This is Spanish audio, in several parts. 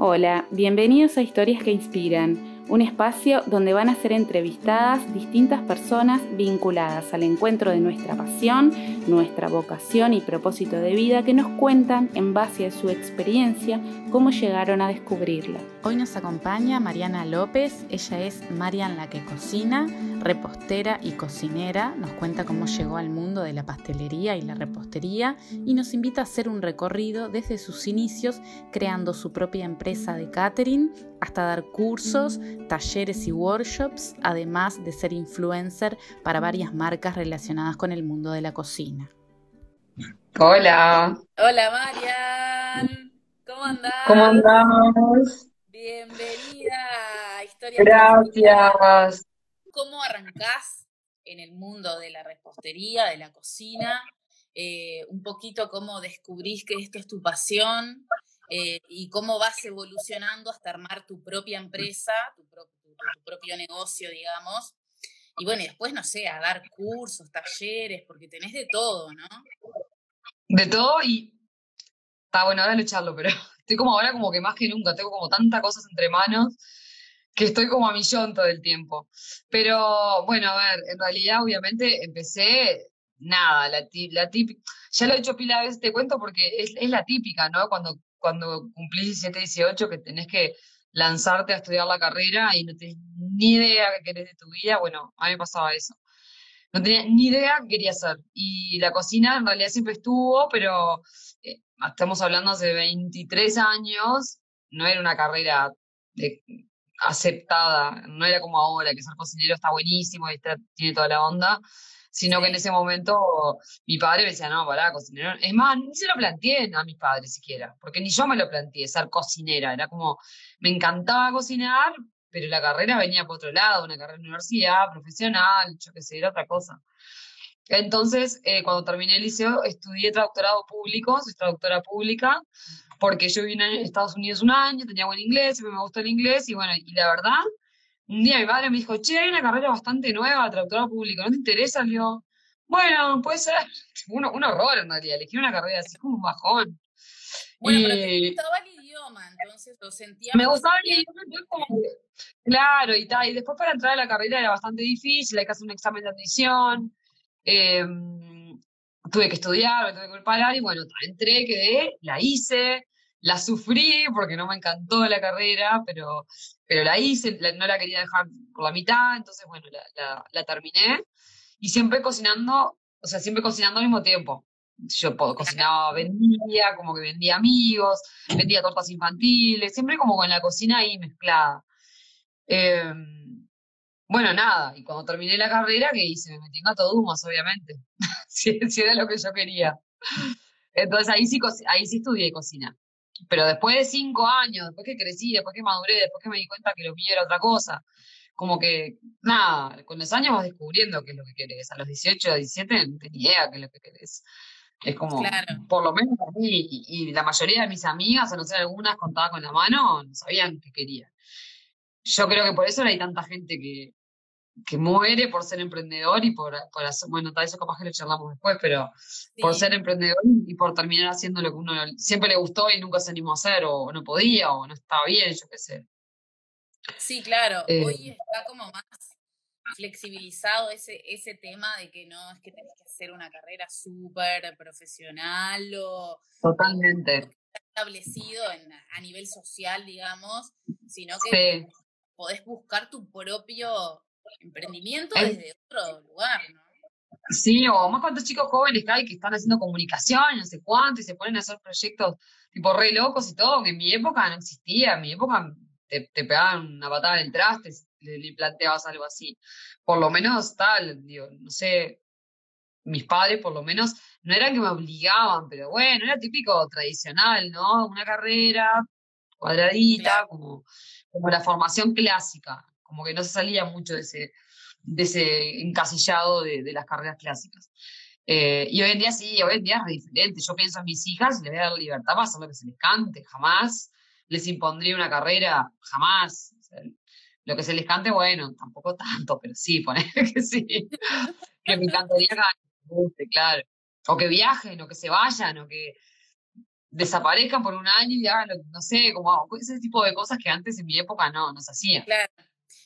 Hola, bienvenidos a Historias que Inspiran un espacio donde van a ser entrevistadas distintas personas vinculadas al encuentro de nuestra pasión, nuestra vocación y propósito de vida que nos cuentan en base a su experiencia cómo llegaron a descubrirla. Hoy nos acompaña Mariana López, ella es Marian la que cocina, repostera y cocinera, nos cuenta cómo llegó al mundo de la pastelería y la repostería y nos invita a hacer un recorrido desde sus inicios creando su propia empresa de catering hasta dar cursos, talleres y workshops, además de ser influencer para varias marcas relacionadas con el mundo de la cocina. Hola. Hola Marian. ¿Cómo andás? ¿Cómo andamos? Bienvenida a Historia. Gracias. ¿Cómo arrancás en el mundo de la repostería, de la cocina? Eh, un poquito cómo descubrís que esto es tu pasión eh, y cómo vas evolucionando hasta armar tu propia empresa, tu, propio negocio, digamos. Y bueno, y después, no sé, a dar cursos, talleres, porque tenés de todo, ¿no? De todo y está bueno ahora lucharlo, pero estoy como ahora como que más que nunca, tengo como tantas cosas entre manos que estoy como a millón todo el tiempo. Pero bueno, a ver, en realidad obviamente empecé nada, la, la típica, ya lo he hecho pila de veces, te cuento porque es, es la típica, ¿no? Cuando cuando cumplís 17, 18, que tenés que lanzarte a estudiar la carrera y no tenés ni idea qué querés de tu vida, bueno, a mí me pasaba eso. No tenía ni idea qué quería hacer. Y la cocina en realidad siempre estuvo, pero eh, estamos hablando hace 23 años, no era una carrera de, aceptada, no era como ahora, que ser cocinero está buenísimo y tiene toda la onda sino que en ese momento mi padre me decía, no, pará, cocinero. Es más, ni se lo planteé a mis padres siquiera, porque ni yo me lo planteé, ser cocinera. Era como, me encantaba cocinar, pero la carrera venía por otro lado, una carrera de universidad, profesional, yo qué sé, era otra cosa. Entonces, eh, cuando terminé el liceo, estudié traductorado público, soy traductora pública, porque yo vine a Estados Unidos un año, tenía buen inglés, me gustó el inglés, y bueno, y la verdad, un día mi padre me dijo, che, hay una carrera bastante nueva, traductora público, ¿no te interesa? Le digo, bueno, puede ser. Un, un horror en realidad, elegí una carrera así como un bajón. Bueno, pero te gustaba el idioma, entonces lo sentía. Me gustaba el idioma, como claro, y tal. Y después para entrar a la carrera era bastante difícil, hay que hacer un examen de admisión. Em, tuve que estudiar, me tuve que preparar, y bueno, entré, quedé, la hice, la sufrí porque no me encantó la carrera, pero, pero la hice, no la quería dejar por la mitad, entonces bueno, la, terminé. Y siempre cocinando, o sea, siempre cocinando al mismo tiempo. Yo cocinaba, vendía, como que vendía amigos, vendía tortas infantiles, siempre como con la cocina ahí mezclada. Em, bueno, nada, y cuando terminé la carrera, ¿qué hice? Me metí en Gato Dumas, obviamente. Si, si, era lo que yo quería. Entonces ahí sí, ahí sí estudié cocina. Pero después de cinco años, después que crecí, después que maduré, después que me di cuenta que lo mío era otra cosa, como que, nada, con los años vas descubriendo qué es lo que querés. A los 18, 17 no tenía idea qué es lo que querés. Es como, por lo menos a mí, y, la mayoría de mis amigas, a no ser algunas contadas con la mano, no sabían qué querían. Yo creo que por eso hay tanta gente que, que muere por ser emprendedor y por, por hacer, bueno, tal eso capaz que lo charlamos después, pero por ser emprendedor y por terminar haciendo lo que uno siempre le gustó y nunca se animó a hacer, o no podía, o no estaba bien, yo qué sé. Sí, claro, eh. hoy está como más flexibilizado ese, ese tema de que no es que tenés que hacer una carrera súper profesional o totalmente establecido a nivel social, digamos, sino que podés buscar tu propio emprendimiento desde otro lugar, ¿no? Sí, o más cuantos chicos jóvenes que hay que están haciendo comunicación, no sé cuánto, y se ponen a hacer proyectos tipo re locos y todo, que en mi época no existía, en mi época te, pegaban una patada en el traste, le, le, planteabas algo así. Por lo menos tal, digo, no sé, mis padres por lo menos, no eran que me obligaban, pero bueno, era típico tradicional, ¿no? Una carrera cuadradita, como, como la formación clásica como que no se salía mucho de ese, de ese encasillado de, las carreras clásicas. Eh, y hoy en día sí, hoy en día es diferente. Yo pienso en mis hijas, les voy a dar libertad para hacer lo que se les cante, jamás les impondría una carrera, jamás. lo que se les cante, bueno, tampoco tanto, pero sí, poner que sí. que me encantaría que claro. O que viajen, o que se vayan, o que desaparezcan por un año y hagan, no sé, como ese tipo de cosas que antes en mi época no, no se hacían. Claro.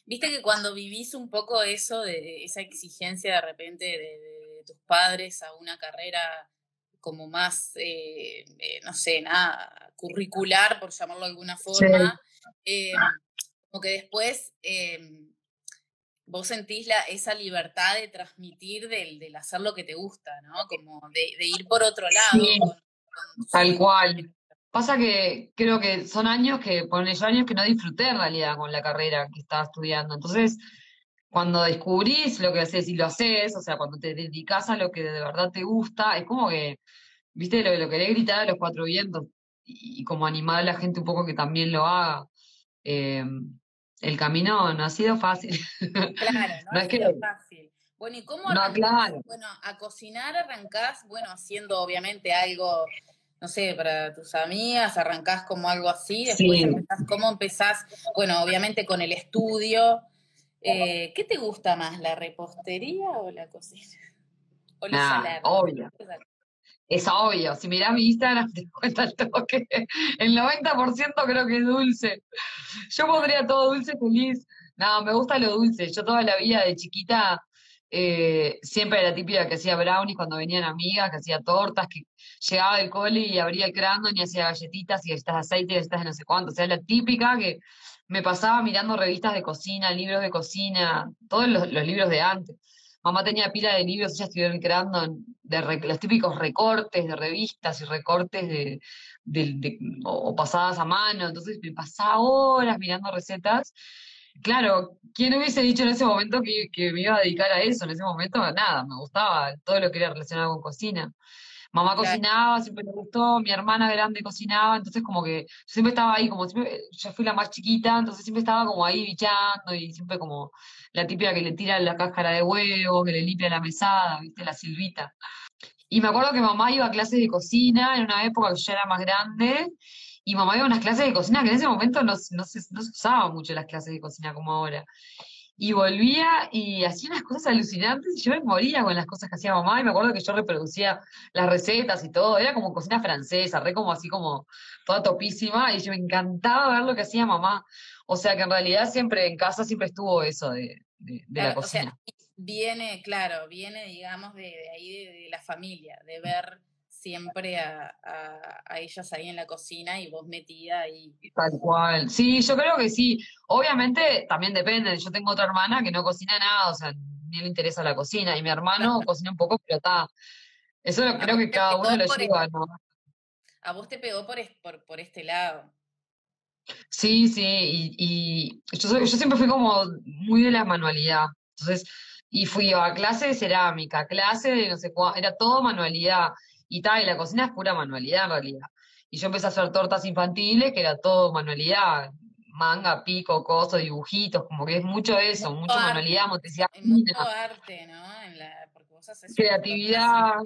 Viste que cuando vivís un poco eso, de esa exigencia de repente de, tus padres a una carrera como más, eh, eh, no sé, nada, curricular, por llamarlo de alguna forma, eh, como que después vos sentís la, esa libertad de transmitir, del, del, hacer lo que te gusta, ¿no? Como de, ir por otro lado. tal cual. Pasa que creo que son años que, ponle yo años que no disfruté en realidad con la carrera que estaba estudiando. Entonces, cuando descubrís lo que haces y lo haces, o sea, cuando te dedicas a lo que de verdad te gusta, es como que, viste, lo, lo querés gritar a los cuatro vientos y, como animar a la gente un poco que también lo haga. Eh, el camino no ha sido fácil. Claro, no, ha sido fácil. Bueno, ¿y cómo arrancás? Bueno, a cocinar arrancás, bueno, haciendo obviamente algo, no sé, para tus amigas, arrancás como algo así, después empezás, ¿cómo empezás? Bueno, obviamente con el estudio. Eh, ¿Qué te gusta más, la repostería o la cocina? O la Obvio es obvio. Si mirás mi Instagram, te cuenta el toque. El 90% creo que es dulce. Yo podría todo dulce feliz. No, me gusta lo dulce. Yo toda la vida de chiquita eh, siempre era típica que hacía brownies cuando venían amigas, que hacía tortas, que llegaba del cole y abría el crandon y hacía galletitas y galletitas de aceite de no sé cuánto. O sea, la típica que me pasaba mirando revistas de cocina, libros de cocina, todos los libros de antes. Mamá tenía pila de libros, ellas estuvieron creando de los típicos recortes de revistas y recortes de, o, pasadas a mano, entonces me pasaba horas mirando recetas. Claro, ¿quién hubiese dicho en ese momento que, que, me iba a dedicar a eso? En ese momento, nada, me gustaba todo lo que era relacionado con cocina. Mamá cocinaba, siempre me gustó, mi hermana grande cocinaba, entonces como que siempre estaba ahí, como siempre, yo fui la más chiquita, entonces siempre estaba como ahí bichando y siempre como la típica que le tira la cáscara de huevo, que le limpia la mesada, viste, la silvita. Y me acuerdo que mamá iba a clases de cocina en una época que yo era más grande, y mamá iba a unas clases de cocina que en ese momento no, no, se, no se usaban mucho las clases de cocina como ahora y volvía y hacía unas cosas alucinantes y yo me moría con las cosas que hacía mamá y me acuerdo que yo reproducía las recetas y todo, era como cocina francesa, re como así como toda topísima y yo me encantaba ver lo que hacía mamá. O sea que en realidad siempre en casa siempre estuvo eso de, la cocina. viene, claro, viene digamos de, ahí de la familia, de ver siempre a, a, ellas ahí en la cocina y vos metida ahí. Tal cual. Sí, yo creo que sí. Obviamente también depende. Yo tengo otra hermana que no cocina nada, o sea, ni le interesa la cocina. Y mi hermano cocina un poco, pero está. Eso creo que cada uno lo lleva, ¿no? A vos te pegó por, por, por este lado. Sí, sí, y, y yo, yo siempre fui como muy de la manualidad. Entonces, y fui a clase de cerámica, clase de no sé cuál, era todo manualidad. Y tal, y la cocina es pura manualidad en realidad. Y yo empecé a hacer tortas infantiles, que era todo manualidad, manga, pico, coso, dibujitos, como que es mucho eso, mucho, manualidad, motricidad. Mucho arte, ¿no? En la, porque vos haces Creatividad.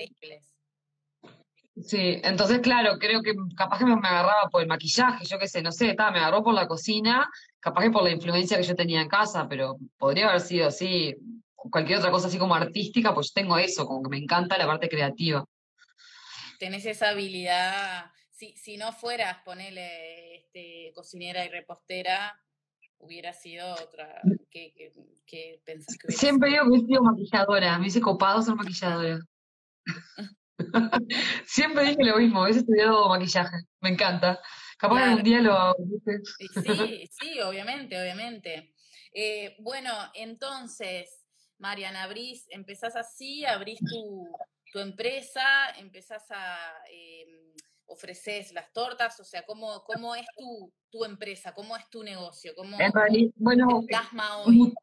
Sí, entonces claro, creo que capaz que me, agarraba por el maquillaje, yo qué sé, no sé, estaba, me agarró por la cocina, capaz que por la influencia que yo tenía en casa, pero podría haber sido así, cualquier otra cosa así como artística, pues tengo eso, como que me encanta la parte creativa tenés esa habilidad, si, si no fueras, ponele este, cocinera y repostera, hubiera sido otra, ¿qué, qué, pensás que Siempre digo que he sido maquilladora, me dice copado ser maquilladora. Siempre dije lo mismo, hubiese estudiado maquillaje, me encanta. Capaz que un día lo hago. Sí, sí, obviamente, obviamente. Eh, bueno, entonces, Mariana, abrís, empezás así, abrís tu, tu empresa, empezás a eh, ofreces las tortas, o sea, ¿cómo, cómo es tu, tu empresa? ¿Cómo es tu negocio? ¿Cómo, realidad, bueno, hoy?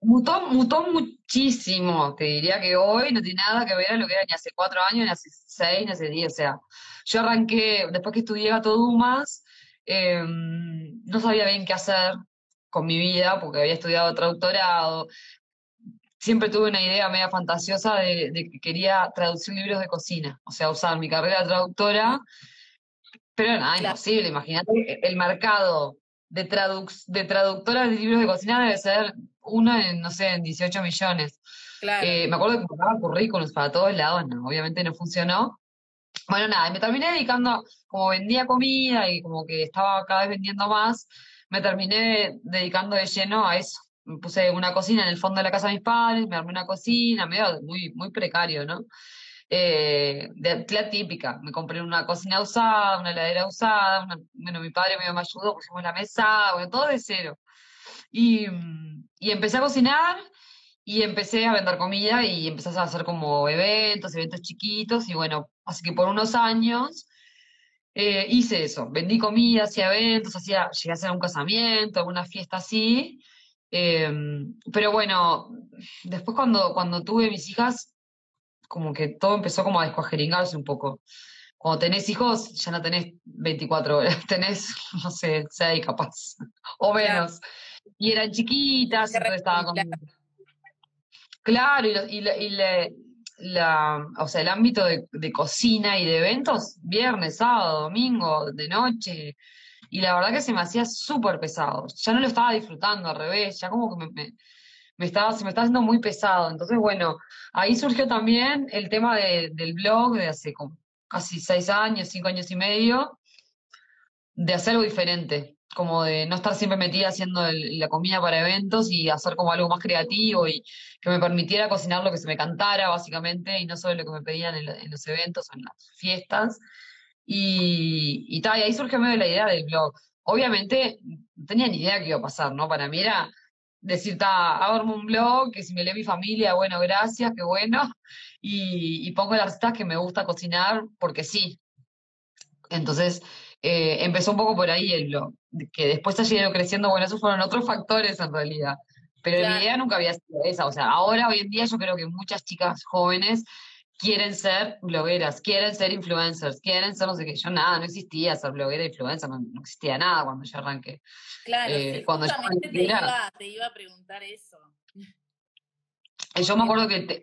Mutó, mutó muchísimo, te diría que hoy no tiene nada que ver a lo que era ni hace cuatro años, ni hace seis, ni hace diez, o sea, yo arranqué, después que estudié Gato Dumas, em, no sabía bien qué hacer con mi vida, porque había estudiado traductorado, siempre tuve una idea media fantasiosa de, que quería traducir libros de cocina, o sea, usar mi carrera traductora, pero nada, imposible, imagínate, el mercado de, de traductoras de libros de cocina debe ser uno en, no sé, en 18 millones. Eh, me acuerdo que mandaba currículums para todos lados, no, obviamente no funcionó. Bueno, nada, me terminé dedicando, como vendía comida y como que estaba cada vez vendiendo más, me terminé dedicando de lleno a eso. Me puse una cocina en el fondo de la casa de mis padres, me armé una cocina, medio muy, muy precario, ¿no? Eh, de la típica, me compré una cocina usada, una heladera usada, bueno, mi padre me ayudó, pusimos la mesa, bueno, todo de cero. Y, y empecé a cocinar y empecé a vender comida y empecé a hacer como eventos, eventos chiquitos, y bueno, así que por unos años eh, hice eso, vendí comida, hacía eventos, hacía, llegué a hacer un casamiento, alguna fiesta así, em, pero bueno, después cuando, cuando tuve mis hijas, como que todo empezó como a descuajeringarse un poco. Cuando tenés hijos, ya no tenés 24 horas, tenés, no sé, 6 capaz, o menos. Y eran chiquitas, entonces estaba como... Claro, y, la, o sea, el ámbito de, de, cocina y de eventos, viernes, sábado, domingo, de noche, y la verdad que se me hacía súper pesado. Ya no lo estaba disfrutando, al revés, ya como que me, me estaba, se me haciendo muy pesado. Entonces, bueno, ahí surgió también el tema de, del blog de hace como casi seis años, cinco años y medio, de hacer algo diferente, como de no estar siempre metida haciendo la comida para eventos y hacer como algo más creativo y que me permitiera cocinar lo que se me cantara, básicamente, y no solo lo que me pedían en, los eventos o en las fiestas. Y, y, y ahí surgió medio la idea del blog. Obviamente, no tenía ni idea qué iba a pasar, ¿no? Para mí era decir, hago un blog, que si me lee mi familia, bueno, gracias, qué bueno, y, pongo las recetas que me gusta cocinar porque sí. Entonces, eh, empezó un poco por ahí el blog, que después ha ido creciendo, bueno, esos fueron otros factores en realidad, pero mi idea nunca había sido esa, o sea, ahora, hoy en día, yo creo que muchas chicas jóvenes quieren ser blogueras, quieren ser influencers, quieren ser no sé qué. Yo nada, no existía ser bloguera e influencer, no, existía nada cuando yo arranqué. Claro, eh, cuando te, iba, te, iba, a preguntar eso. Yo me acuerdo que,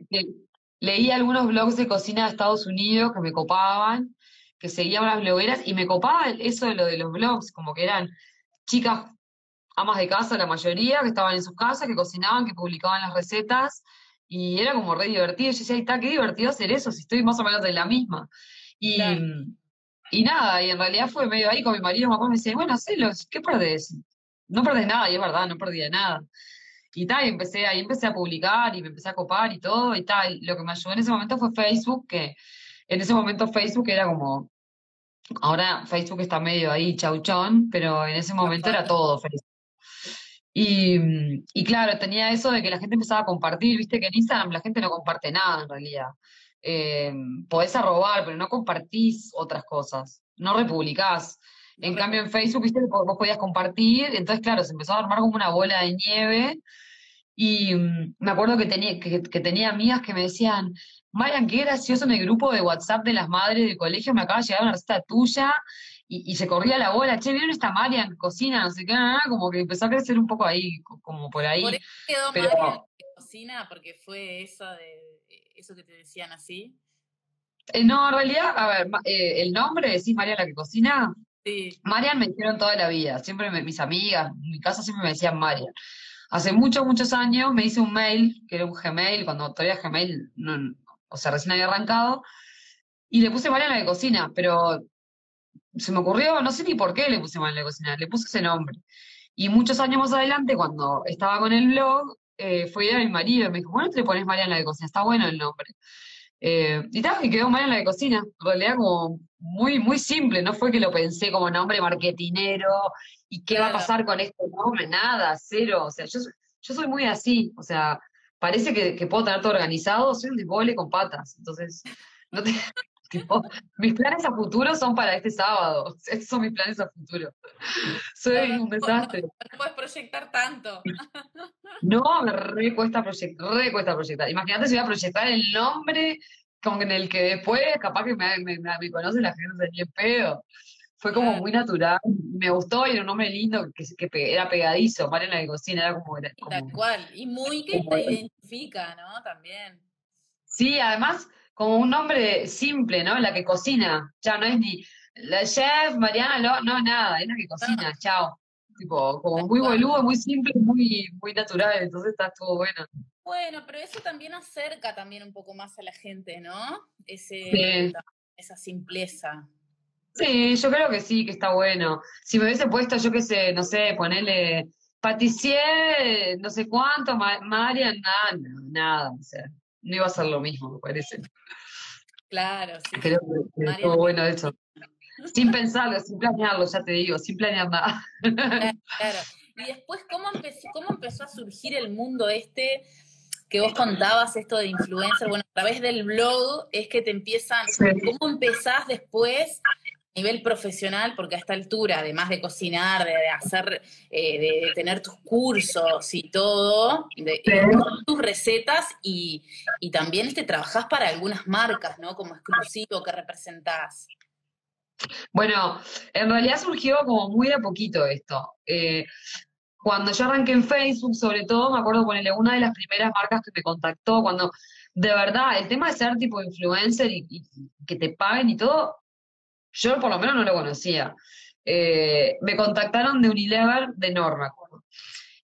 leí algunos blogs de cocina de Estados Unidos que me copaban, que seguían las blogueras, y me copaba eso de lo de los blogs, como que eran chicas amas de casa, la mayoría, que estaban en sus casas, que cocinaban, que publicaban las recetas, y era como re divertido. Yo decía, está, qué divertido hacer eso, si estoy más o menos de la misma. Y, y nada, y en realidad fue medio ahí con mi marido, mi papá me decía, bueno, hacelo, ¿qué perdés? No perdés nada, y es verdad, no perdía nada. Y tal, y empecé, ahí empecé a publicar y me empecé a copar y todo, y tal. Lo que me ayudó en ese momento fue Facebook, que en ese momento Facebook era como, ahora Facebook está medio ahí chauchón, pero en ese momento era todo Facebook. Y, y, claro, tenía eso de que la gente empezaba a compartir, viste que en Instagram la gente no comparte nada en realidad. Eh, podés arrobar, pero no compartís otras cosas, no republicás. En cambio en Facebook, viste, vos podías compartir, entonces claro, se empezó a armar como una bola de nieve. Y mm, me acuerdo que tenía, que, tenía amigas que me decían, Marian, qué gracioso en el grupo de WhatsApp de las madres del colegio, me acaba de llegar una receta tuya y, se corría la bola, che, ¿vieron esta Marian cocina? No sé qué, como que empezó a crecer un poco ahí, como por ahí. ¿Por eso quedó pero... Marian cocina? Porque fue eso de eso que te decían así. Eh, no, en realidad, a ver, eh, el nombre, decís Marian la que cocina. Sí. Marian me dijeron toda la vida, siempre mis amigas, en mi casa siempre me decían Marian. Hace muchos, muchos años me hice un mail, que era un Gmail, cuando todavía Gmail, no, o sea, recién había arrancado, y le puse Marian la que cocina, pero se me ocurrió, no sé ni por qué le puse mal la cocina, le puse ese nombre. Y muchos años más adelante, cuando estaba con el blog, eh, fue idea de mi marido y me dijo, bueno, te le pones Mariana de cocina, está bueno el nombre. Eh, y tal, y quedó Mariana de cocina. En realidad como muy, muy simple, no fue que lo pensé como nombre marketinero y qué va a pasar con este nombre, nada, cero. O sea, yo, yo soy muy así, o sea, parece que, que puedo tener todo organizado, soy un desbole con patas. Entonces, no te, mis planes a futuro son para este sábado. Esos son mis planes a futuro. Soy un desastre. No, puedes proyectar tanto. No, me re cuesta, proyectar. Imagínate si voy a proyectar el nombre con el que después capaz que me, me, me conoce la gente ni pedo. Fue como muy natural, me gustó y era un nombre lindo que, que era pegadizo, en la cocina, era como... Tal cual, y muy que te identifica, ¿no? También. Sí, además como un nombre simple, ¿no? La que cocina. Ya no es ni la chef, Mariana, no, nada, es la que cocina, chao. Tipo, como muy boludo, muy simple, muy, muy natural, entonces está todo bueno. Bueno, pero eso también acerca también un poco más a la gente, ¿no? Ese, esa simpleza. Sí, yo creo que sí, que está bueno. Si me hubiese puesto, yo qué sé, no sé, ponerle patissier, no sé cuánto, Marian, nada, nada, o sea, no iba a ser lo mismo, me parece. Claro, sí. Creo que estuvo bueno eso. Sin pensarlo, sin planearlo, ya te digo, sin planear nada. Claro, Y después, ¿cómo empezó, ¿cómo empezó a surgir el mundo este que vos contabas, esto de influencer? Bueno, a través del blog es que te empiezan, ¿cómo empezás después nivel profesional, porque a esta altura, además de cocinar, de, hacer, eh, de tener tus cursos y todo, de, tus recetas y, y también este, trabajás para algunas marcas, ¿no? Como exclusivo que representás. Bueno, en realidad surgió como muy de poquito esto. Eh, cuando yo arranqué en Facebook, sobre todo, me acuerdo ponerle una de las primeras marcas que me contactó, cuando de verdad el tema de ser tipo influencer y que te paguen y todo, yo por lo menos no lo conocía. Eh, me contactaron de Unilever de Norma,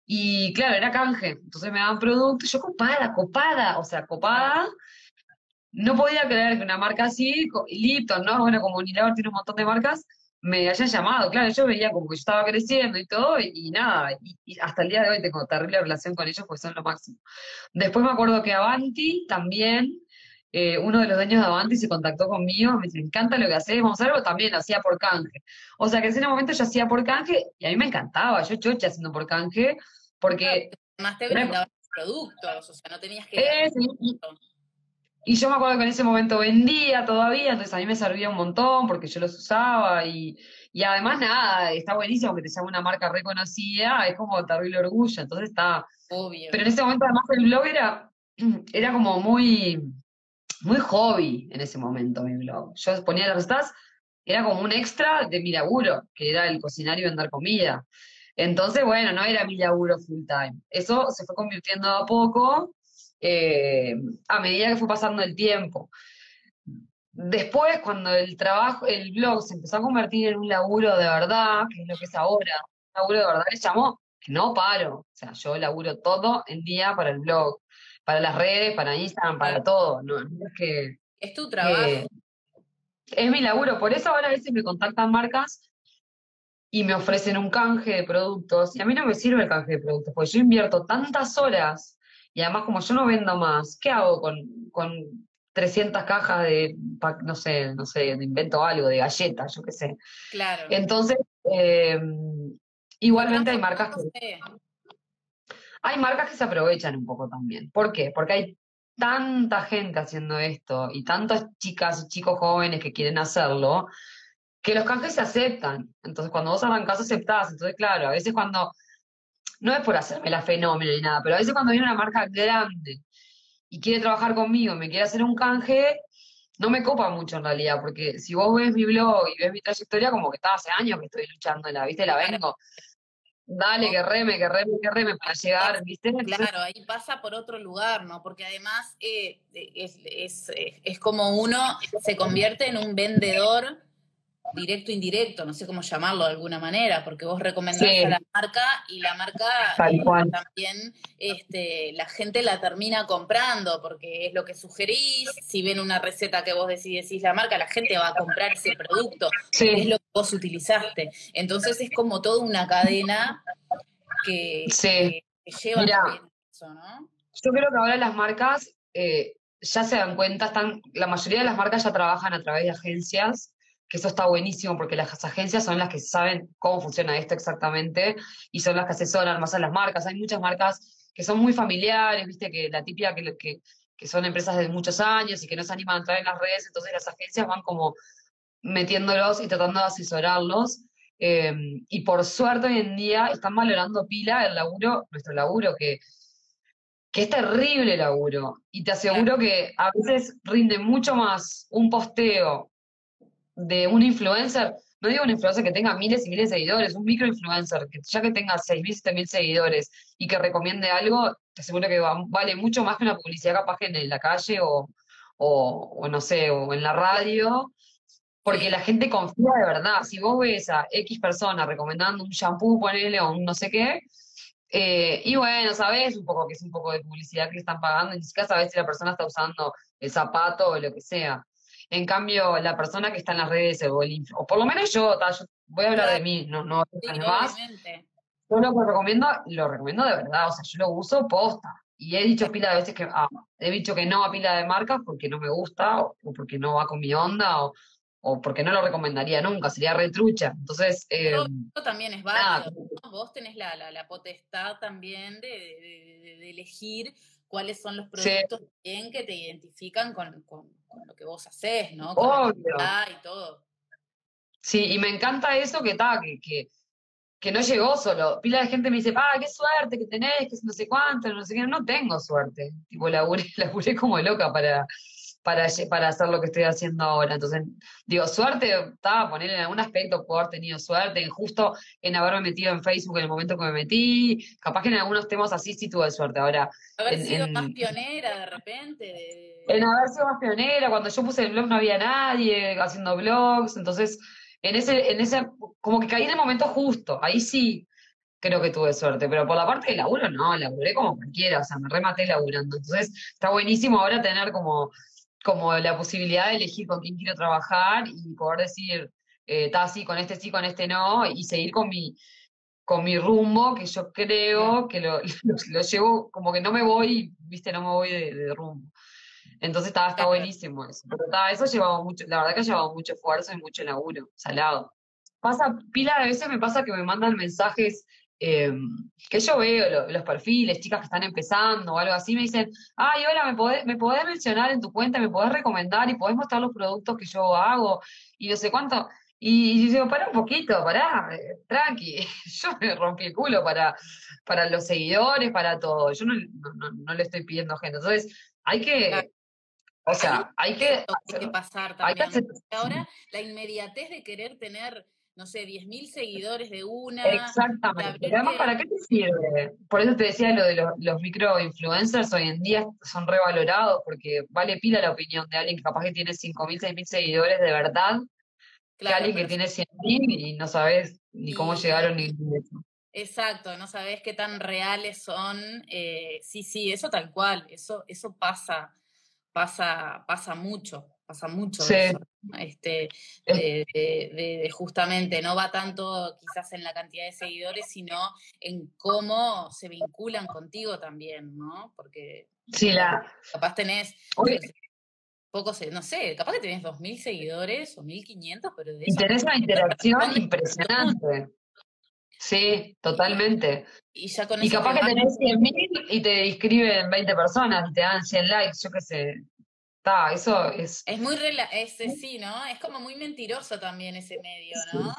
Y claro, era canje, entonces me daban productos, yo copada, copada, o sea, copada. No podía creer que una marca así, Lipton, ¿no? Bueno, como Unilever tiene un montón de marcas, me hayan llamado. Claro, yo veía como que yo estaba creciendo y todo, y, nada, y, hasta el día de hoy tengo terrible relación con ellos, pues son lo máximo. Después me acuerdo que Avanti también eh, uno de los dueños de Avanti se contactó conmigo, me dice, me encanta lo que haces, vamos a hacerlo, también hacía por canje. O sea que en ese momento yo hacía por canje y a mí me encantaba, yo chocha haciendo por canje, porque... Además te brindaban productos, o sea, no tenías que... Eh, y yo me acuerdo que en ese momento vendía todavía, entonces a mí me servía un montón porque yo los usaba y, y además nada, está buenísimo que te llame una marca reconocida, es como terrible orgullo, entonces está... Obvio. Pero en ese momento además el blog era, era como muy muy hobby en ese momento mi blog. Yo ponía las recetas, era como un extra de mi laburo, que era el cocinar y vender comida. Entonces, bueno, no era mi laburo full time. Eso se fue convirtiendo a poco eh, a medida que fue pasando el tiempo. Después, cuando el trabajo, el blog se empezó a convertir en un laburo de verdad, que es lo que es ahora, un laburo de verdad, le llamó que no paro. O sea, yo laburo todo el día para el blog para las redes, para Instagram, para todo. No, es que. Es tu trabajo. es mi laburo. Por eso ahora a veces me contactan marcas y me ofrecen un canje de productos. Y a mí no me sirve el canje de productos, porque yo invierto tantas horas y además, como yo no vendo más, ¿qué hago con, con 300 cajas de, no sé, no sé, invento algo, de galletas, yo qué sé? Claro. Entonces, eh, igualmente hay marcas que hay marcas que se aprovechan un poco también. ¿Por qué? Porque hay tanta gente haciendo esto y tantas chicas y chicos jóvenes que quieren hacerlo, que los canjes se aceptan. Entonces, cuando vos arrancás, aceptás. Entonces, claro, a veces cuando, no es por hacerme la fenómeno ni nada, pero a veces cuando viene una marca grande y quiere trabajar conmigo, me quiere hacer un canje, no me copa mucho en realidad, porque si vos ves mi blog y ves mi trayectoria, como que está hace años que estoy luchando la, ¿viste? La vengo dale, que reme, que reme, que reme para llegar, ¿viste? Claro, ahí pasa por otro lugar, ¿no? Porque además eh, es, es, es, como uno se convierte en un vendedor directo indirecto, no sé cómo llamarlo de alguna manera, porque vos recomendás a la marca y la marca eh, también este, la gente la termina comprando porque es lo que sugerís, si ven una receta que vos decís, decís la marca, la gente va a comprar ese producto, es lo que vos utilizaste. Entonces es como toda una cadena que, lleva eso, ¿no? Yo creo que ahora las marcas eh, ya se dan cuenta, están, la mayoría de las marcas ya trabajan a través de agencias que eso está buenísimo porque las agencias son las que saben cómo funciona esto exactamente y son las que asesoran más a las marcas. Hay muchas marcas que son muy familiares, viste, que la típica que, que, que son empresas de muchos años y que no se animan a entrar en las redes, entonces las agencias van como metiéndolos y tratando de asesorarlos. Eh, y por suerte hoy en día están valorando pila el laburo, nuestro laburo, que, que es terrible laburo. Y te aseguro que a veces rinde mucho más un posteo de un influencer, no digo un influencer que tenga miles y miles de seguidores, un microinfluencer, que ya que tenga 6.000, mil seguidores y que recomiende algo, te aseguro que vale mucho más que una publicidad capaz que en la calle o, o, no sé, o en la radio, porque la gente confía de verdad. Si vos ves a X persona recomendando un shampoo, ponele, o un no sé qué, eh, y bueno, sabes un poco que es un poco de publicidad que están pagando, y ni siquiera sabes si la persona está usando el zapato o lo que sea. En cambio, la persona que está en las redes, o, o por lo menos yo, yo voy a hablar de mí, no, no Sí, más. Yo lo que recomiendo, lo recomiendo de verdad, o sea, yo lo uso posta. Y he dicho pila de veces que, ah, he dicho que no a pila de marcas porque no me gusta, o, o porque no va con mi onda, o, o porque no lo recomendaría nunca, sería retrucha. Entonces, eh, también es nada, válido. ¿no? Vos tenés la, la, la potestad también de, de- de- de elegir cuáles son los Sí. productos bien que te identifican con, con- con lo que vos haces, ¿no? Con la obvio. calidad y todo. Sí, y me encanta eso que está, que, que, que no llegó solo. Pila de gente me dice, ah, qué suerte que tenés, que no sé cuánto, no sé qué. No tengo suerte. Tipo, laburé, laburé como loca para, para, hacer lo que estoy haciendo ahora. Entonces, digo, suerte, estaba poner en algún aspecto puedo haber tenido suerte, en justo en haberme metido en Facebook en el momento que me metí. Capaz que en algunos temas así sí tuve suerte. Ahora, Haber En- sido en- más pionera de repente. de- en haber sido más pionera, cuando yo puse el blog no había nadie haciendo blogs, entonces en ese, en ese, como que caí en el momento justo, ahí sí creo que tuve suerte, pero por la parte del laburo no, laburé como cualquiera, o sea, me rematé laburando, entonces está buenísimo ahora tener como, como la posibilidad de elegir con quién quiero trabajar y poder decir, eh, está así, con este sí, con este no, y seguir con mi, con mi rumbo, que yo creo que lo, lo, lo llevo, como que no me voy, viste, no me voy de, de rumbo. Entonces está, está buenísimo eso. Pero está, eso ha llevado mucho, la verdad que ha llevado mucho esfuerzo y mucho laburo, salado. Pasa, pila de veces me pasa que me mandan mensajes eh, que yo veo lo- los perfiles, chicas que están empezando o algo así, me dicen, ay, hola, ¿me podés, me podés mencionar en tu cuenta, me podés recomendar y podés mostrar los productos que yo hago y no sé cuánto. Y, yo digo, pará un poquito, pará, eh, tranqui. Yo me rompí el culo para, para los seguidores, para todo. Yo no, no, no, le estoy pidiendo gente. Entonces, hay que, Claro. o sea, hay que tiene que pasar hay que también. hacer- Ahora la inmediatez de querer tener, no sé, 10.000 seguidores de una. Exactamente. además, ¿para qué te sirve? Por eso te decía lo de los, los microinfluencers hoy en día son revalorados porque vale pila la opinión de alguien que capaz que tiene 5.000, 6.000 seguidores de verdad que alguien que tiene 100.000 y no sabes ni cómo Y- llegaron ni eso. Exacto, no sabés qué tan reales son. eh, sí, sí, eso tal cual, eso, eso pasa, pasa, pasa mucho, pasa mucho Sí. eso. Este, de, de- de- de justamente, no va tanto quizás en la cantidad de seguidores, sino en cómo se vinculan contigo también, ¿no? Porque Sí, la, capaz tenés Oye, pocos, no sé, capaz que tenés 2.000 seguidores o 1.500, pero de tenés una interacción impresionante. Sí, totalmente. y ya con Y eso capaz que tenés 100.000 y te inscriben 20 personas y te dan 100 likes, yo qué sé. Está, eso es... Es muy rela ese sí, ¿no? Es como muy mentiroso también ese medio, ¿no?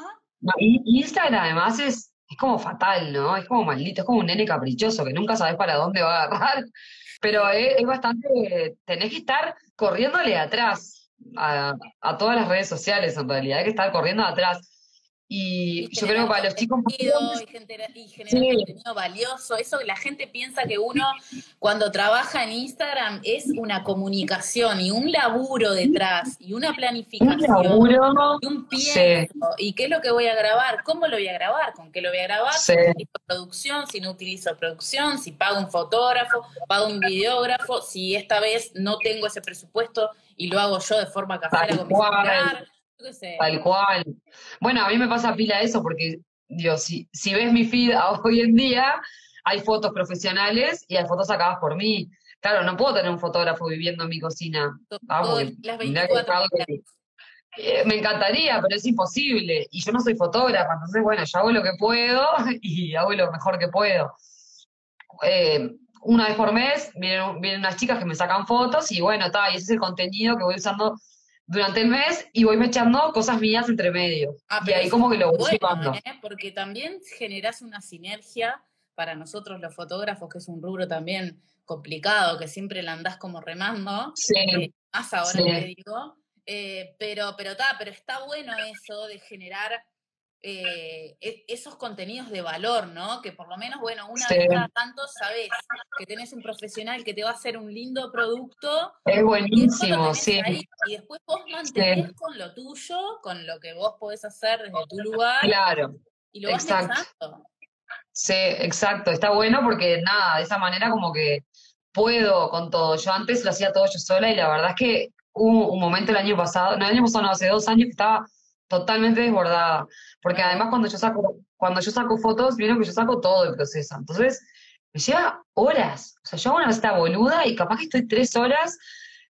Y y Instagram además es, es como fatal, ¿no? Es como maldito, es como un nene caprichoso que nunca sabes para dónde va a agarrar. Pero es, es bastante, tenés que estar corriéndole atrás a, a todas las redes sociales en realidad, hay que estar corriendo atrás. Y, Y yo creo que para los chicos y, genera- y generar Sí. contenido valioso. Eso la gente piensa que uno cuando trabaja en Instagram es una comunicación y un laburo detrás y una un planificación laburo, y un Sí. pienso. ¿Y qué es lo que voy a grabar? ¿Cómo lo voy a grabar? ¿Con qué lo voy a grabar? Sí. Si utilizo producción, si no utilizo producción, si pago un fotógrafo, pago un videógrafo, si esta vez no tengo ese presupuesto y lo hago yo de forma casera con mi celular. Sé. Tal cual. Bueno, a mí me pasa pila eso porque, digo, si, si ves mi feed hoy en día, hay fotos profesionales y hay fotos sacadas por mí. Claro, no puedo tener un fotógrafo viviendo en mi cocina. Ah, todo porque el- las tendría que 24 buscar algo que- Eh, me encantaría, pero es imposible. Y yo no soy fotógrafa, entonces, bueno, yo hago lo que puedo y hago lo mejor que puedo. Eh, una vez por mes vienen, vienen unas chicas que me sacan fotos y bueno, está, y ese es el contenido que voy usando durante el mes y voy echando cosas mías entre medio. Ah, y ahí como que lo voy bueno, llevando. ¿eh? porque también generás una sinergia para nosotros los fotógrafos, que es un rubro también complicado, que siempre la andás como remando, Sí, eh, más ahora sí. te digo, eh, pero, pero, ta, pero está bueno eso de generar eh, e- esos contenidos de valor, ¿no? Que por lo menos, bueno, una Sí. vez cada tanto sabés que tenés un profesional que te va a hacer un lindo producto Es y buenísimo, tenés sí. ahí, y después vos mantenés con lo tuyo, con lo que vos podés hacer desde tu lugar, Claro, y lo vas exacto. lanzando. sí, exacto. Está bueno porque nada, de esa manera como que puedo con todo. Yo antes lo hacía todo yo sola y la verdad es que hubo un momento el año pasado, no el año pasado, no, hace dos años que estaba totalmente desbordada, porque además cuando yo saco, cuando yo saco fotos, vieron que yo saco todo el proceso, entonces me lleva horas, o sea, yo hago una receta boluda y capaz que estoy tres horas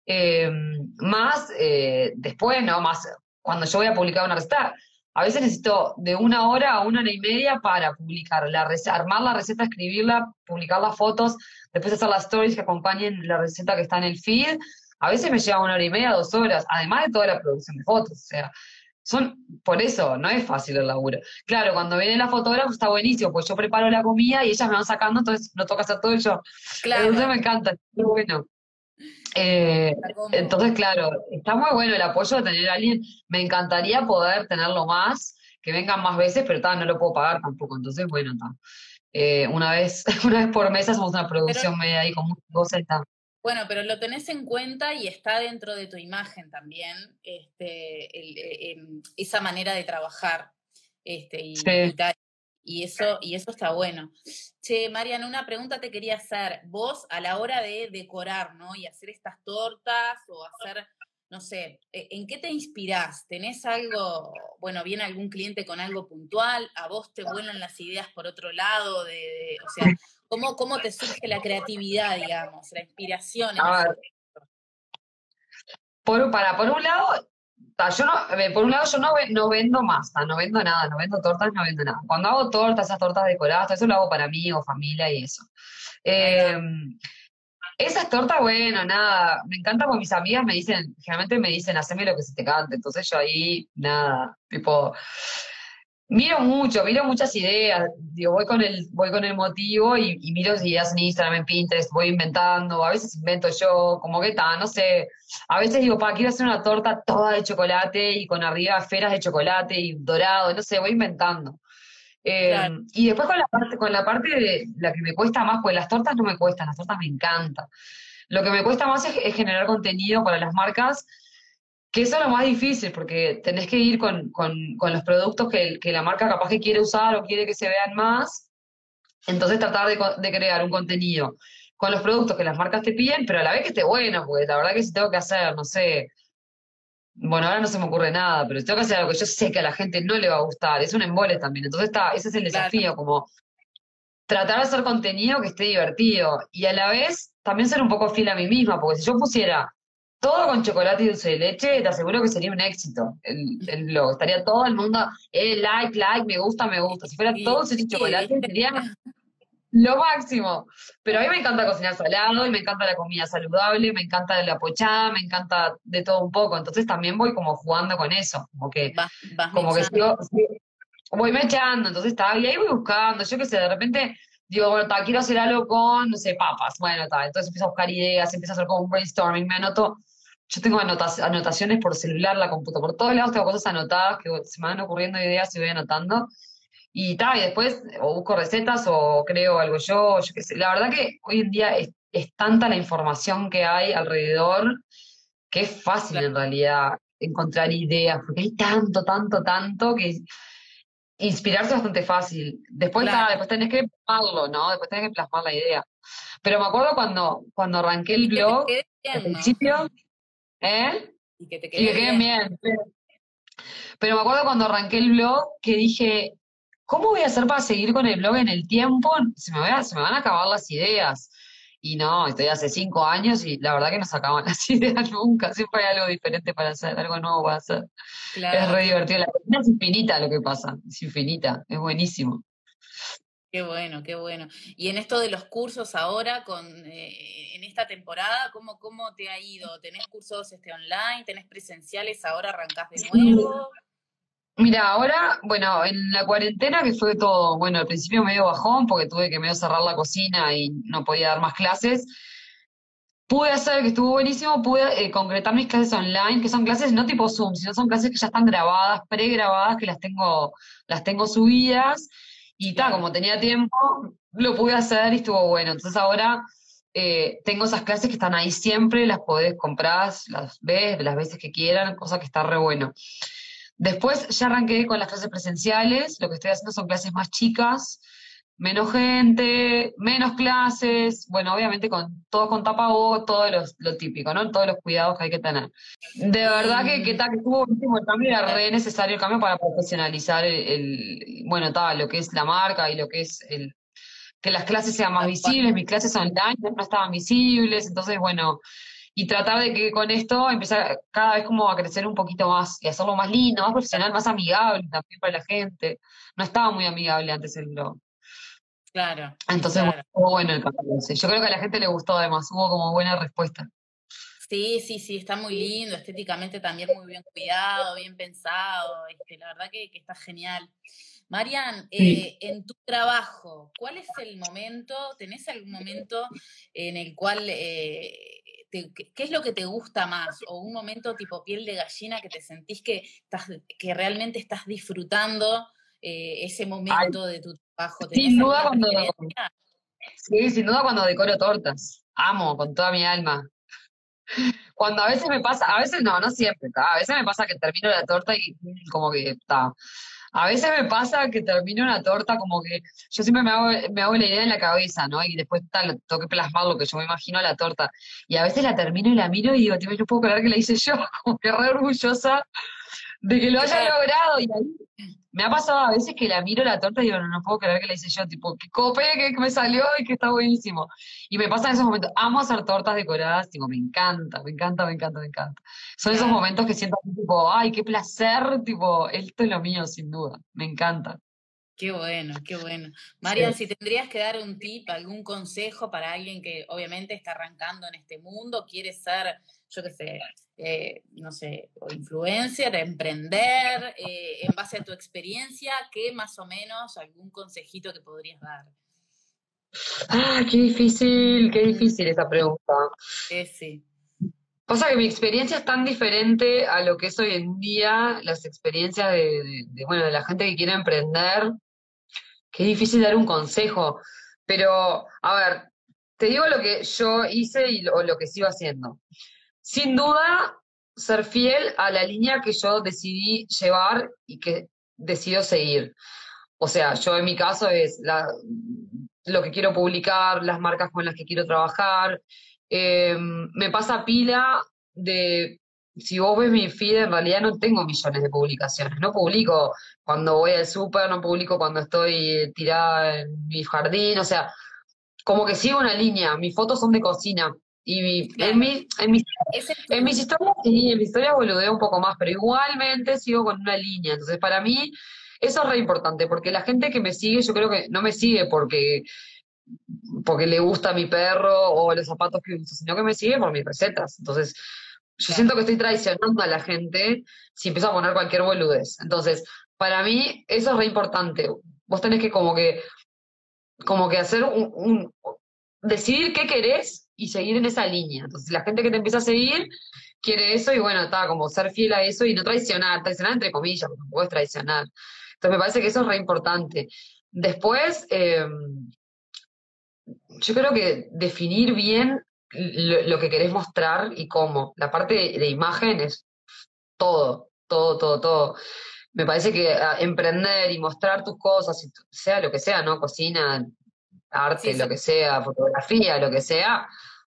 eh, más eh, después, ¿no? Más cuando yo voy a publicar una receta, a veces necesito de una hora a una hora y media para publicar la receta, armar la receta, escribirla, publicar las fotos, después hacer las stories que acompañen la receta que está en el feed. A veces me lleva una hora y media, dos horas, además de toda la producción de fotos. O sea, son, por eso, no es fácil el laburo. Claro, cuando viene la fotógrafa está buenísimo, pues yo preparo la comida y ellas me van sacando, entonces no toca hacer todo yo. Claro. Entonces me encanta, bueno. Eh, entonces, claro, está muy bueno el apoyo de tener a alguien. Me encantaría poder tenerlo más, que vengan más veces, pero no lo puedo pagar tampoco. Entonces, bueno, eh, una vez una vez por mes hacemos una producción media ahí con muchas cosas. Bueno, pero lo tenés en cuenta y está dentro de tu imagen también, este, eh, em, esa manera de trabajar. Este, y, y eso, y eso está bueno. Che, Mariana, una pregunta te quería hacer. Vos, a la hora de decorar, ¿no? Y hacer estas tortas o hacer, no sé, e, ¿en qué te inspirás? ¿Tenés algo, bueno, viene algún cliente con algo puntual? ¿A vos te vuelan las ideas por otro lado? De, o sea, ¿cómo, ¿cómo te surge la creatividad, digamos, la inspiración? por, para, por un lado, yo no, por un lado yo no, no vendo masa, no vendo nada, no vendo tortas, no vendo nada. Cuando hago tortas, esas tortas decoradas, eso lo hago para mí o familia y eso. Eh, esas tortas, bueno, nada, me encanta porque mis amigas me dicen, generalmente me dicen, haceme lo que se te cante, entonces yo ahí, nada, tipo, Miro mucho, miro muchas ideas, digo, voy con el, voy con el motivo y, miro ideas en Instagram, en Pinterest, voy inventando, a veces invento yo, como que está, no sé, a veces digo, pa, quiero hacer una torta toda de chocolate y con arriba esferas de chocolate y dorado, no sé, voy inventando. Em, y después con la parte, con la parte de la que me cuesta más, pues las tortas no me cuestan, las tortas me encantan. Lo que me cuesta más es generar contenido para las marcas que eso es lo más difícil, porque tenés que ir con, los productos que, la marca capaz que quiere usar o quiere que se vean más. Entonces tratar de, crear un contenido con los productos que las marcas te piden, pero a la vez que esté bueno, porque la verdad que si tengo que hacer, no sé, bueno, ahora no se me ocurre nada, pero tengo que hacer algo que yo sé que a la gente no le va a gustar, es un embole también. Entonces está, ese es el desafío, como tratar de hacer contenido que esté divertido y a la vez también ser un poco fiel a mí misma, porque si yo pusiera todo con chocolate y dulce de leche, te aseguro que sería un éxito el, el blog. Estaría todo el mundo, eh, like, like, me gusta, me gusta. Si fuera todo dulce y chocolate, sería lo máximo. Pero a mí me encanta cocinar salado y me encanta la comida saludable, me encanta la pochada, me encanta de todo un poco. Entonces también voy como jugando con eso. Como que, como que sigo, voy mechando, entonces está, y ahí voy buscando, yo qué sé, de repente digo, bueno, quiero hacer algo con, no sé, papas. Bueno, está, entonces empiezo a buscar ideas, empiezo a hacer como un brainstorming, me anoto yo tengo anotaciones por celular, la computadora, por todos lados tengo cosas anotadas que se me van ocurriendo ideas y voy anotando. Y tal, y después o busco recetas o creo algo yo, yo qué sé. La verdad que hoy en día es, tanta la información que hay alrededor que es fácil en realidad encontrar ideas, porque hay tanto, tanto, tanto que inspirarse es bastante fácil. Después, después tenés que plasmarlo, ¿no? Después tenés que plasmar la idea. Pero me acuerdo cuando, cuando arranqué el blog, al principio, ¿Eh? Y que te queden bien. Pero me acuerdo cuando arranqué el blog que dije, ¿cómo voy a hacer para seguir con el blog en el tiempo? Se me, se me van a acabar las ideas. Y no, estoy hace cinco años y la verdad que no se acaban las ideas nunca. Siempre hay algo diferente para hacer, algo nuevo para hacer. Es re divertido. La cocina es infinita lo que pasa, es infinita, es buenísimo. Qué bueno, qué bueno. Y en esto de los cursos ahora, con eh, en esta temporada, ¿cómo, ¿cómo te ha ido? ¿Tenés cursos este, online? ¿Tenés presenciales? ¿Ahora arrancás de nuevo? Mira, ahora, bueno, en la cuarentena que fue todo, bueno, al principio medio bajón porque tuve que medio cerrar la cocina y no podía dar más clases. Pude hacer, que estuvo buenísimo, pude eh, concretar mis clases online, que son clases no tipo Zoom, sino son clases que ya están grabadas, pregrabadas, que las tengo, las tengo subidas y tal, como tenía tiempo, lo pude hacer y estuvo bueno. Entonces ahora eh, tengo esas clases que están ahí siempre, las podés comprar, las ves, las veces que quieran, cosa que está re bueno. Después ya arranqué con las clases presenciales, lo que estoy haciendo son clases más chicas, menos gente, menos clases, bueno, obviamente con todo con tapabocas, todo lo, lo típico, ¿no? Todos los cuidados que hay que tener. De verdad que, que, que estuvo último el cambio, era re necesario el cambio para profesionalizar el, bueno, tal, lo que es la marca y lo que es el que las clases sean más visibles, mis clases online no estaban visibles, entonces bueno, y tratar de que con esto empezar cada vez como a crecer un poquito más y hacerlo más lindo, más profesional, más amigable también para la gente. No estaba muy amigable antes el blog. Claro. Entonces, claro. bueno el cambio. Yo creo que a la gente le gustó además, hubo como buena respuesta. Sí, sí, sí, está muy lindo, estéticamente también muy bien cuidado, bien pensado, este, la verdad que, que está genial. Marian, eh, en tu trabajo, ¿cuál es el momento, tenés algún momento en el cual, eh, te, qué es lo que te gusta más? O un momento tipo piel de gallina que te sentís que, estás, que realmente estás disfrutando eh, ese momento de tu trabajo. Sin duda cuando... Sí, sin duda cuando decoro tortas. Amo con toda mi alma. Cuando a veces me pasa, a veces no, no siempre, a veces me pasa que termino la torta y mm, como que está. A veces me pasa que termino una torta como que yo siempre me hago, me hago la idea en la cabeza, ¿no? Y después tal, tengo que plasmar lo que yo me imagino a la torta. Y a veces la termino y la miro y digo, tío, no puedo creer que la hice yo, como que re orgullosa de que lo haya logrado. Y ahí me ha pasado a veces que la miro la torta y digo, no, no puedo creer que la hice yo, tipo, que copé, que, me salió y que está buenísimo. Y me pasa en esos momentos, amo hacer tortas decoradas, tipo, me encanta, me encanta, me encanta, me encanta. Son esos momentos que siento tipo, ay, qué placer, tipo, esto es lo mío, sin duda, me encanta. Qué bueno, qué bueno. Marian, si tendrías que dar un tip, algún consejo para alguien que obviamente está arrancando en este mundo, quiere ser, yo qué sé, eh, no sé, o influencer, emprender, eh, en base a tu experiencia, ¿qué más o menos algún consejito que podrías dar? Ah, qué difícil, qué difícil esa pregunta. Sí, sí. Pasa que mi experiencia es tan diferente a lo que es hoy en día, las experiencias de, bueno, de la gente que quiere emprender, que es difícil dar un consejo. Pero, a ver, te digo lo que yo hice y lo, lo que sigo haciendo. Sin duda, ser fiel a la línea que yo decidí llevar y que decido seguir. O sea, yo en mi caso es lo que quiero publicar, las marcas con las que quiero trabajar. Eh, me pasa pila de, si vos ves mi feed, en realidad no tengo millones de publicaciones. No publico cuando voy al súper, no publico cuando estoy tirada en mi jardín. O sea, como que sigo una línea. Mis fotos son de cocina. Y en, mi, en, mis, en mis historias, sí, en mis historias boludeo un poco más, pero igualmente sigo con una línea. Entonces, para mí, eso es re importante, porque la gente que me sigue, yo creo que no me sigue porque, porque le gusta mi perro o los zapatos que uso, sino que me sigue por mis recetas. Entonces, yo siento que estoy traicionando a la gente si empiezo a poner cualquier boludez. Entonces, para mí, eso es re importante. Vos tenés que como que, como que hacer un, un decidir qué querés y seguir en esa línea. Entonces, la gente que te empieza a seguir quiere eso y bueno, está como ser fiel a eso y no traicionar, traicionar entre comillas, porque tampoco es traicionar. Entonces, me parece que eso es re importante. Después, eh, yo creo que definir bien lo, que querés mostrar y cómo. La parte de, imagen es todo, todo, todo, todo. Me parece que ah, emprender y mostrar tus cosas, sea lo que sea, ¿no? Cocina, arte, lo que sea, fotografía, lo que sea,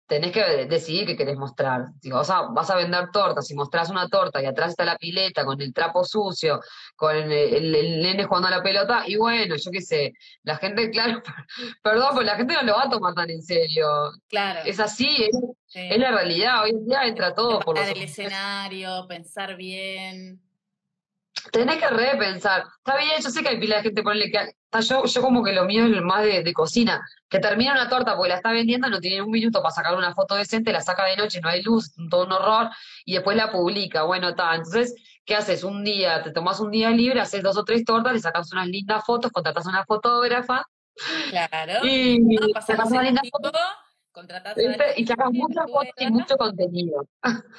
tenés que decidir qué querés mostrar. Digo, o sea, vas a vender tortas, si mostrás una torta y atrás está la pileta con el trapo sucio, con el, nene jugando a la pelota, y bueno, yo qué sé, la gente, claro, perdón, pero la gente no lo va a tomar tan en serio. Claro. Es así, es, la realidad, hoy en día entra todo por los... el escenario, pensar bien. Tenés que repensar. Está bien, yo sé que hay pila de gente ponerle que. Yo, yo como que lo mío es más de, cocina. Que termina una torta porque la está vendiendo, no tiene un minuto para sacar una foto decente, la saca de noche, no hay luz, todo un horror, y después la publica. Bueno, está. Entonces, ¿qué haces? Un día, te tomas un día libre, haces dos o tres tortas, le sacas unas lindas fotos, contratas a una fotógrafa. Claro. Y sacas una linda foto. Y sacas muchas fotos y mucho contenido.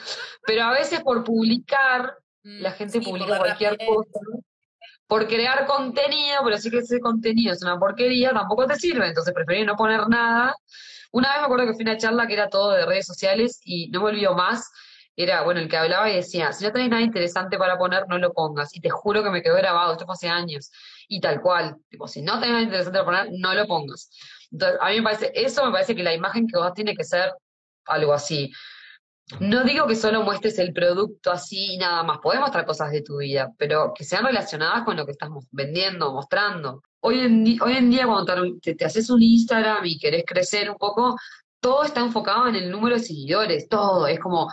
Pero a veces por publicar la mm, gente publica cualquier cosa por crear contenido, pero sí que ese contenido es una porquería, tampoco te sirve, entonces preferí no poner nada. Una vez me acuerdo que fui a una charla que era todo de redes sociales y no me olvido más, era, bueno, el que hablaba y decía, si no tenés nada interesante para poner, no lo pongas. Y te juro que me quedó grabado, esto fue hace años. Y tal cual, tipo, si no tenés nada interesante para poner, no lo pongas. Entonces, a mí me parece, eso me parece que la imagen que vos tiene que ser algo así. No digo que solo muestres el producto así y nada más, podés mostrar cosas de tu vida, pero que sean relacionadas con lo que estás vendiendo, mostrando. Hoy en, día cuando te, haces un Instagram y querés crecer un poco, todo está enfocado en el número de seguidores, todo, es como,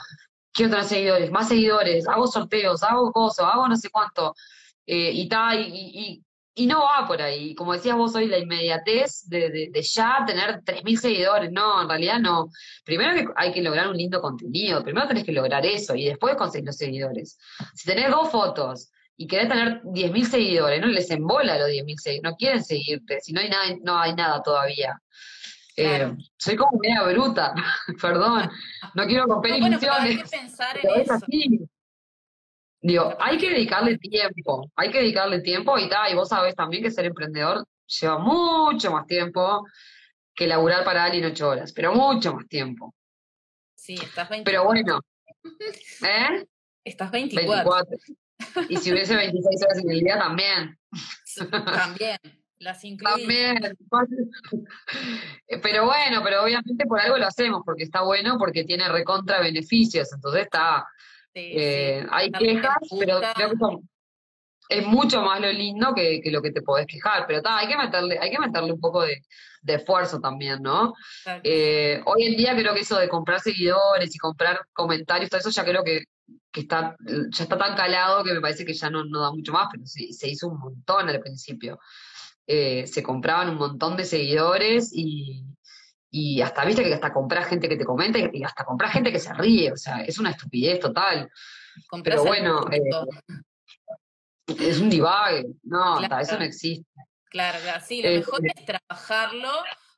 quiero tener seguidores, más seguidores, hago sorteos, hago cosas, hago no sé cuánto, eh, y tal, y, no va por ahí. Como decías vos hoy, la inmediatez de, de, de ya tener 3.000 seguidores, no, en realidad no. Primero que hay que lograr un lindo contenido, primero tenés que lograr eso y después conseguir los seguidores. Si tenés dos fotos y querés tener 10.000 seguidores, no les embola los 10.000 seguidores, no quieren seguirte, si no hay nada, no hay nada todavía. Eh, soy como media bruta, perdón, no quiero romper no, hay que pensar en eso. Digo, hay que dedicarle tiempo, hay que dedicarle tiempo y tal, y vos sabés también que ser emprendedor lleva mucho más tiempo que laburar para alguien ocho horas, pero mucho más tiempo. Sí, estás 24. Pero bueno, ¿eh? Estás 24. Y si hubiese 26 horas en el día, también. también. Las También. Pero bueno, pero obviamente por algo lo hacemos, porque está bueno, porque tiene recontra beneficios. Entonces está. Eh, hay quejas, pero creo que es mucho más lo lindo que, lo que te podés quejar. Pero está, hay que meterle, hay que meterle un poco de, esfuerzo también, ¿no? Eh, hoy en día creo que eso de comprar seguidores y comprar comentarios, todo eso ya creo que, está, ya está tan calado que me parece que ya no, no da mucho más, pero se hizo un montón al principio. Eh, se compraban un montón de seguidores y, y hasta, viste que hasta compras gente que te comenta y, hasta compras gente que se ríe, o sea, es una estupidez total. Pero bueno, eh, es un divague, no, eso no existe. Claro, claro, sí, lo mejor es trabajarlo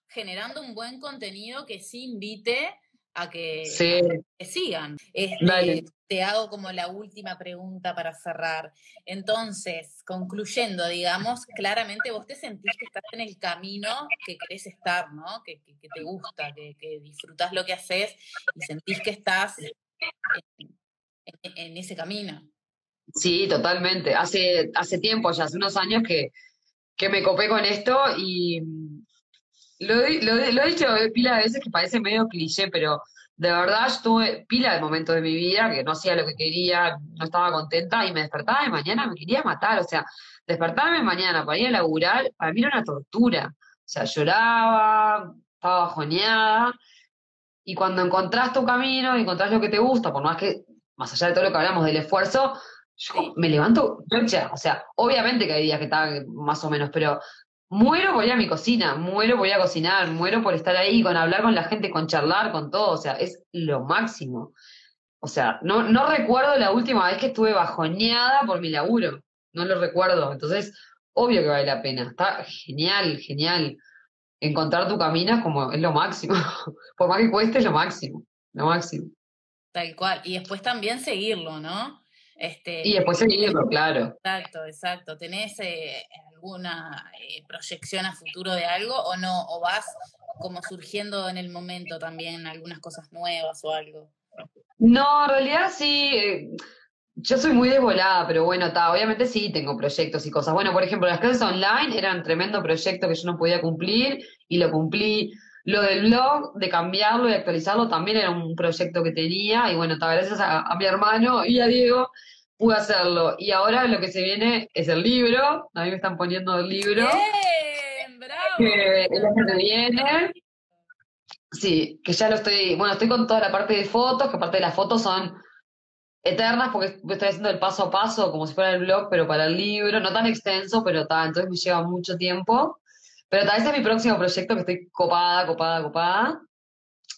generando un buen contenido que sí invite a que, sigan. Este, te hago como la última pregunta para cerrar. Entonces, concluyendo, digamos, claramente vos te sentís que estás en el camino que querés estar, ¿no? Que, te gusta, que, que disfrutás lo que haces y sentís que estás en, ese camino. Sí, totalmente. Hace, hace tiempo, ya hace unos años que, que me copé con esto y lo, lo, he dicho pila de veces que parece medio cliché, pero de verdad yo tuve pila de momentos de mi vida que no hacía lo que quería, no estaba contenta y me despertaba de mañana, me quería matar. O sea, despertarme de mañana para ir a laburar, para mí era una tortura. O sea, lloraba, estaba bajoneada. Y cuando encontrás tu camino, encontrás lo que te gusta, por más que, más allá de todo lo que hablamos del esfuerzo, yo me levanto, o sea, obviamente que hay días que están más o menos, pero muero por ir a mi cocina, muero por ir a cocinar, muero por estar ahí, con hablar con la gente, con charlar, con todo, o sea, es lo máximo. O sea, no, no recuerdo la última vez que estuve bajoneada por mi laburo, no lo recuerdo, entonces, obvio que vale la pena, está genial, genial. Encontrar tu camino es como, es lo máximo, por más que cueste, es lo máximo, lo máximo. Tal cual, y después también seguirlo, ¿no? Este, y después seguirlo, claro. Exacto, exacto. ¿Tenés eh, alguna eh, proyección a futuro de algo o no? ¿O vas como surgiendo en el momento también algunas cosas nuevas o algo? No, en realidad sí. Eh, yo soy muy desvolada, pero bueno, está, obviamente sí tengo proyectos y cosas. Bueno, por ejemplo, las clases online eran tremendo proyecto que yo no podía cumplir y lo cumplí. Lo del blog, de cambiarlo y actualizarlo, también era un proyecto que tenía. Y bueno, gracias a, mi hermano y a Diego pude hacerlo. Y ahora lo que se viene es el libro. A mí me están poniendo el libro. ¡Bien! ¡Bravo! Que el año que viene. Sí, que ya lo estoy. Bueno, estoy con toda la parte de fotos, que aparte de las fotos son eternas porque estoy haciendo el paso a paso como si fuera el blog, pero para el libro, no tan extenso, pero está, entonces me lleva mucho tiempo. Pero tal vez es mi próximo proyecto que estoy copada, copada, copada.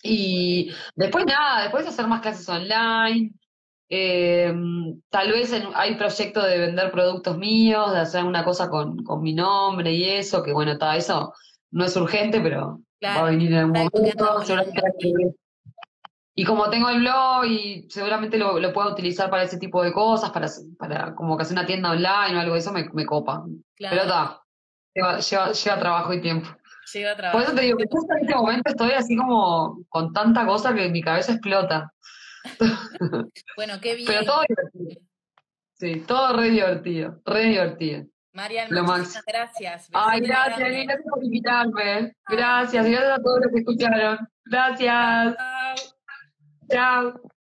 Y después nada, después hacer más clases online. Eh, tal vez hay proyecto de vender productos míos, de hacer una cosa con, con mi nombre y eso, que bueno, está, eso no es urgente, pero va a venir en algún momento. Y como tengo el blog y seguramente lo, lo, puedo utilizar para ese tipo de cosas, para, para como que hacer una tienda online o algo de eso, me, me copa. Pero está, Lleva, trabajo y tiempo. Lleva trabajo. Por eso te digo que en este momento estoy así como con tanta cosa que mi cabeza explota. bueno, qué bien. Pero todo divertido. Sí, todo re divertido, re divertido. Marian, Lo muchas más. gracias. Ay, gracias, grande. gracias por invitarme. Gracias, gracias a todos los que escucharon. Gracias. Chao. Chao.